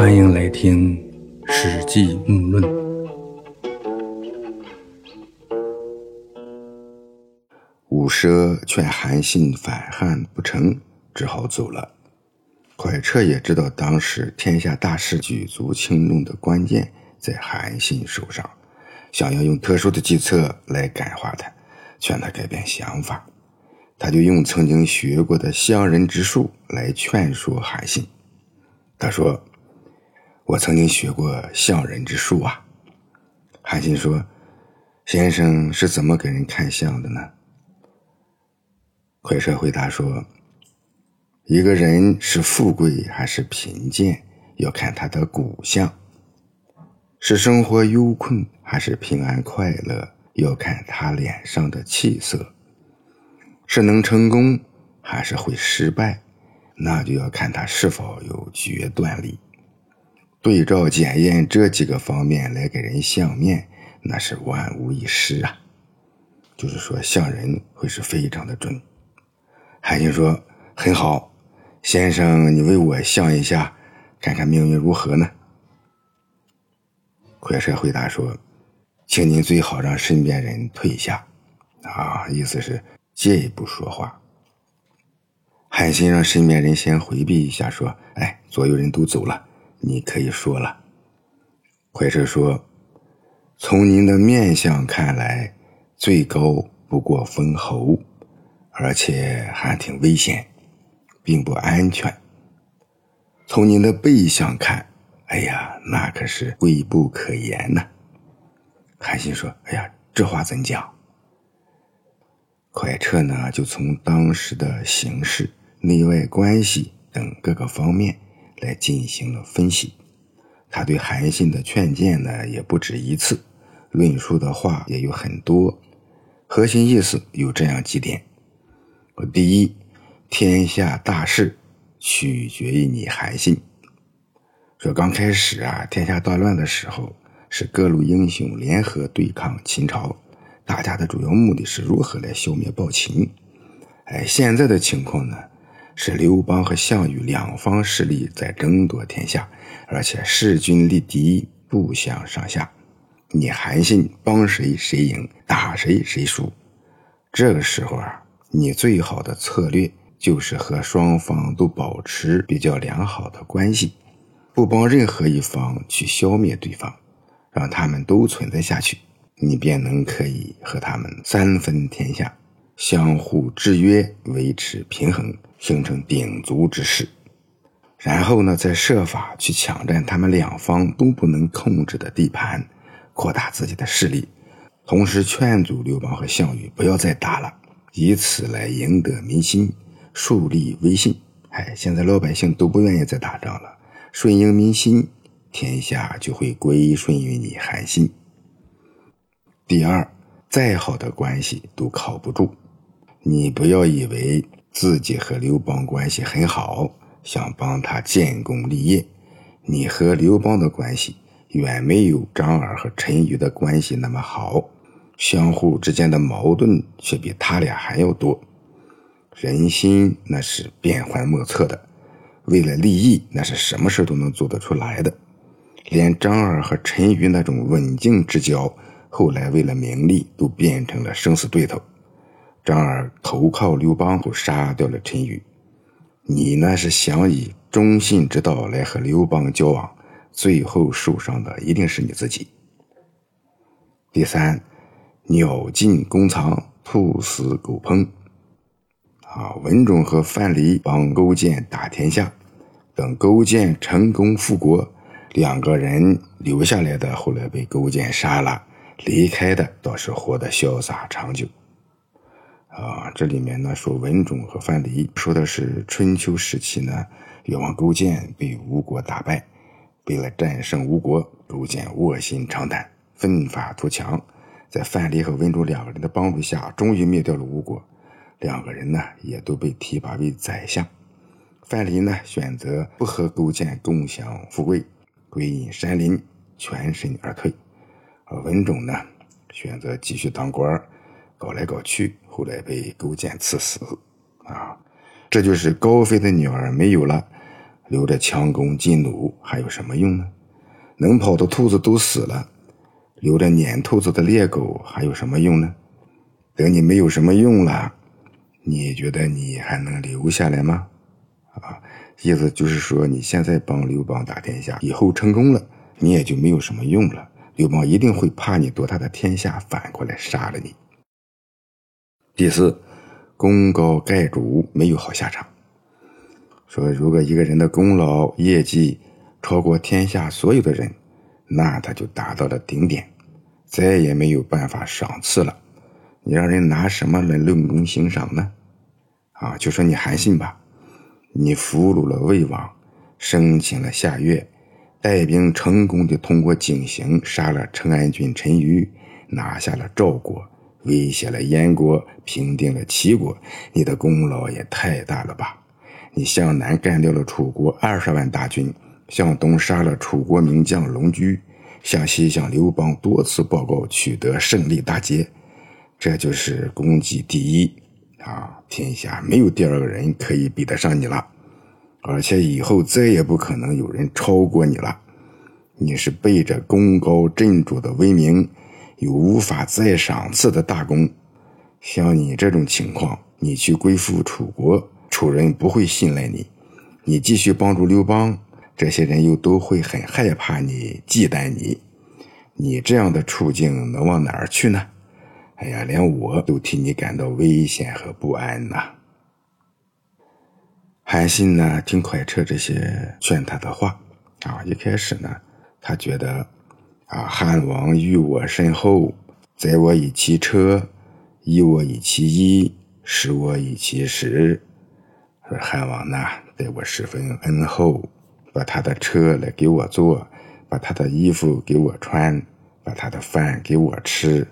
欢迎来听《史记木论》。伍奢劝韩信反汉不成，只好走了。蒯彻也知道当时天下大势举足轻重的关键在韩信手上，想要用特殊的计策来感化他，劝他改变想法。他就用曾经学过的相人之术来劝说韩信。他说：“我曾经学过相人之术啊。”韩信说：“先生是怎么给人看相的呢？”蒯彻回答说：“一个人是富贵还是贫贱，要看他的骨相；是生活忧困还是平安快乐，要看他脸上的气色。”是能成功还是会失败，那就要看他是否有决断力。对照检验这几个方面来给人相面，那是万无一失啊。就是说，相人会是非常的准。韩信说：“很好，先生，你为我相一下，看看命运如何呢？”蒯彻回答说：“请您最好让身边人退下。”啊，意思是。借一步说话。韩信让身边人先回避一下，说：“哎，左右人都走了，你可以说了。”蒯彻说：“从您的面相看来，最高不过封侯，而且还挺危险，并不安全。从您的背相看，哎呀，那可是贵不可言呐。”韩信说：“哎呀，这话怎讲？”蒯彻呢，就从当时的形势、内外关系等各个方面来进行了分析。他对韩信的劝谏呢，也不止一次，论述的话也有很多。核心意思有这样几点：第一，天下大势取决于你韩信。说刚开始啊，天下大乱的时候，是各路英雄联合对抗秦朝。大家的主要目的是如何来消灭暴秦？哎，现在的情况呢，是刘邦和项羽两方势力在争夺天下，而且势均力敌，不相上下。你韩信帮谁谁赢，打谁谁输。这个时候啊，你最好的策略就是和双方都保持比较良好的关系，不帮任何一方去消灭对方，让他们都存在下去。你便能可以和他们三分天下，相互制约，维持平衡，形成鼎足之势。然后呢，再设法去抢占他们两方都不能控制的地盘，扩大自己的势力，同时劝阻刘邦和项羽不要再打了，以此来赢得民心，树立威信。哎，现在老百姓都不愿意再打仗了，顺应民心，天下就会归顺于你韩信。第二，再好的关系都靠不住。你不要以为自己和刘邦关系很好，想帮他建功立业。你和刘邦的关系远没有张耳和陈馀的关系那么好，相互之间的矛盾却比他俩还要多。人心那是变幻莫测的，为了利益，那是什么事都能做得出来的。连张耳和陈馀那种刎颈之交。后来为了名利，都变成了生死对头。张耳投靠刘邦后，杀掉了陈馀。你呢是想以忠信之道来和刘邦交往，最后受伤的一定是你自己。第三，鸟尽弓藏，兔死狗烹。啊，文种和范蠡帮勾践打天下，等勾践成功复国，两个人留下来的后来被勾践杀了。离开的倒是活得潇洒长久，啊，这里面呢说文种和范蠡，说的是春秋时期呢，越王勾践被吴国打败，为了战胜吴国，勾践卧薪尝胆，奋发图强，在范蠡和文种两个人的帮助下，终于灭掉了吴国，两个人呢也都被提拔为宰相。范蠡呢选择不和勾践共享富贵，归隐山林，全身而退。而文种呢，选择继续当官搞来搞去，后来被勾践赐死。啊，这就是高飞的女儿没有了，留着强弓劲弩还有什么用呢？能跑的兔子都死了，留着撵兔子的猎狗还有什么用呢？等你没有什么用了，你觉得你还能留下来吗？啊，意思就是说，你现在帮刘邦打天下，以后成功了，你也就没有什么用了。刘邦一定会怕你夺他的天下，反过来杀了你。第四，功高盖主没有好下场。说，如果一个人的功劳业绩超过天下所有的人，那他就达到了顶点，再也没有办法赏赐了。你让人拿什么来论功行赏呢？啊，就说你韩信吧，你俘虏了魏王，生擒了夏月，带兵成功的通过井陉杀了陈安军陈馀，拿下了赵国，威胁了燕国，平定了齐国，你的功劳也太大了吧？你向南干掉了楚国二十万大军，向东杀了楚国名将龙驹，向西向刘邦多次报告取得胜利大捷。这就是功绩第一啊！天下没有第二个人可以比得上你了，而且以后再也不可能有人超过你了。你是背着功高震主的威名，有无法再赏赐的大功。像你这种情况，你去归附楚国，楚人不会信赖你；你继续帮助刘邦，这些人又都会很害怕你、忌惮你。你这样的处境能往哪儿去呢？哎呀，连我都替你感到危险和不安呐！韩信呢，听蒯彻这些劝他的话啊，一开始呢，他觉得啊，汉王遇我甚厚，载我以其车，衣我以其衣，食我以其食。说汉王呢，对我十分恩厚，把他的车来给我坐，把他的衣服给我穿，把他的饭给我吃。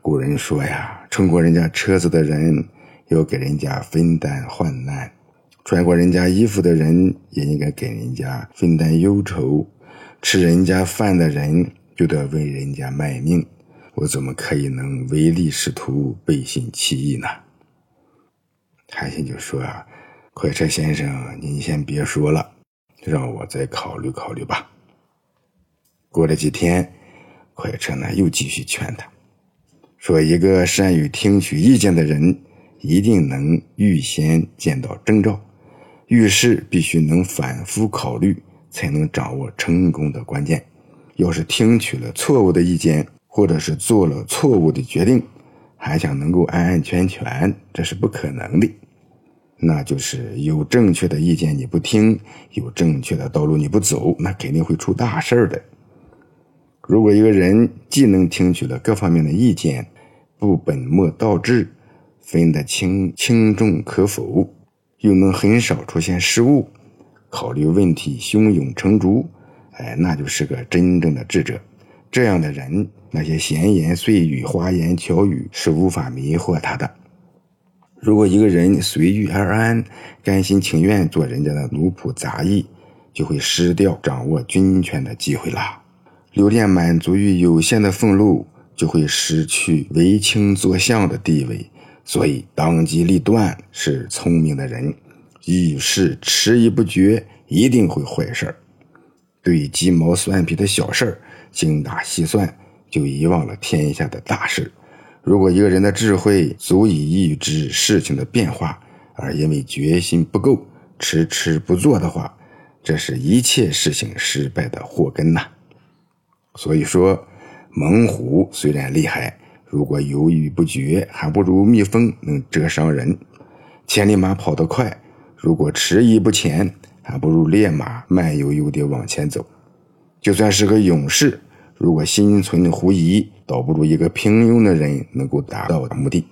古人说呀，乘过人家车子的人要给人家分担患难，穿过人家衣服的人也应该给人家分担忧愁，吃人家饭的人就得为人家卖命。我怎么可以能唯利是图、背信弃义呢？韩信就说啊：“快车先生，您先别说了，让我再考虑考虑吧。”过了几天，快车呢又继续劝他。说一个善于听取意见的人，一定能预先见到征兆，遇事必须能反复考虑，才能掌握成功的关键。要是听取了错误的意见，或者是做了错误的决定，还想能够安安全全，这是不可能的。那就是有正确的意见你不听，有正确的道路你不走，那肯定会出大事儿的。如果一个人既能听取了各方面的意见，不本末倒置，分得清轻重可否，又能很少出现失误，考虑问题胸有成竹，哎，那就是个真正的智者。这样的人，那些闲言碎语、花言巧语是无法迷惑他的。如果一个人随遇而安，甘心情愿做人家的奴仆杂役，就会失掉掌握军权的机会啦。留恋满足于有限的俸禄，就会失去为卿作相的地位。所以，当机立断是聪明的人；遇事迟疑不决，一定会坏事儿。对鸡毛蒜皮的小事儿精打细算，就遗忘了天下的大事。如果一个人的智慧足以预知事情的变化，而因为决心不够迟迟不做的话，这是一切事情失败的祸根呐。所以说，猛虎虽然厉害，如果犹豫不决，还不如蜜蜂能蛰伤人；千里马跑得快，如果迟疑不前，还不如烈马慢悠悠地往前走。就算是个勇士，如果心存狐疑，倒不如一个平庸的人能够达到目的。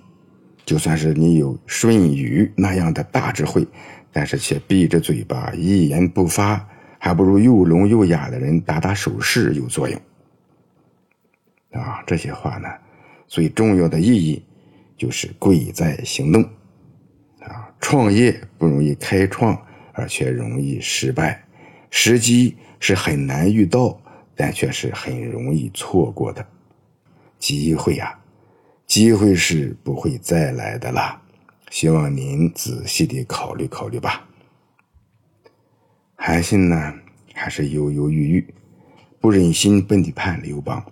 就算是你有舜禹那样的大智慧，但是却闭着嘴巴一言不发，还不如又聋又哑的人打打手势有作用。啊，这些话呢，最重要的意义就是贵在行动。啊，创业不容易开创，而且容易失败。时机是很难遇到，但却是很容易错过的。机会呀，机会是不会再来的啦。希望您仔细的考虑考虑吧。韩信呢，还是犹犹豫豫，不忍心背叛刘邦，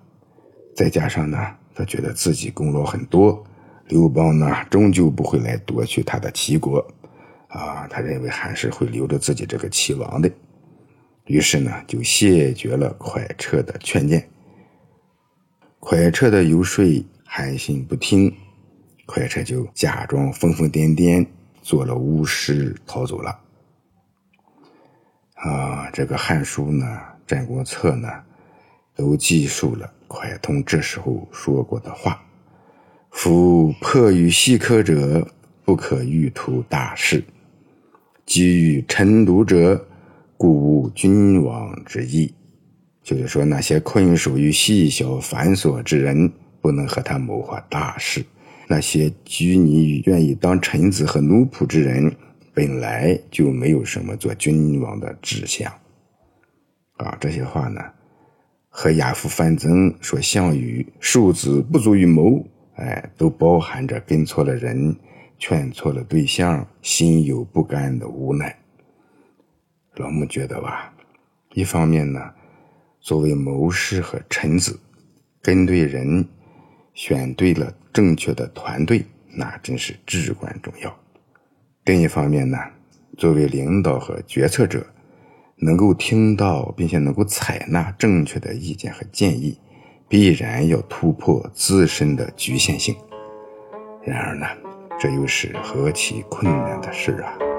再加上呢，他觉得自己功劳很多，刘邦呢，终究不会来夺取他的齐国，啊，他认为还是会留着自己这个齐王的，于是呢，就谢绝了蒯彻的劝谏。蒯彻的游说，韩信不听，蒯彻就假装疯疯癫癫，做了巫师逃走了。啊，这个《汉书》呢，《战国策》呢，都记述了蒯通这时候说过的话：“夫迫于细科者，不可欲图大事；急于臣独者，故无君王之意。”就是说，那些困属于细小繁琐之人，不能和他谋划大事；那些拘泥于愿意当臣子和奴仆之人。本来就没有什么做君王的志向，啊，这些话呢，和亚父范增说项羽庶子不足于谋，哎，都包含着跟错了人、劝错了对象、心有不甘的无奈。老穆觉得吧，一方面呢，作为谋士和臣子，跟对人，选对了正确的团队，那真是至关重要。另一方面呢，作为领导和决策者，能够听到并且能够采纳正确的意见和建议，必然要突破自身的局限性。然而呢，这又是何其困难的事啊！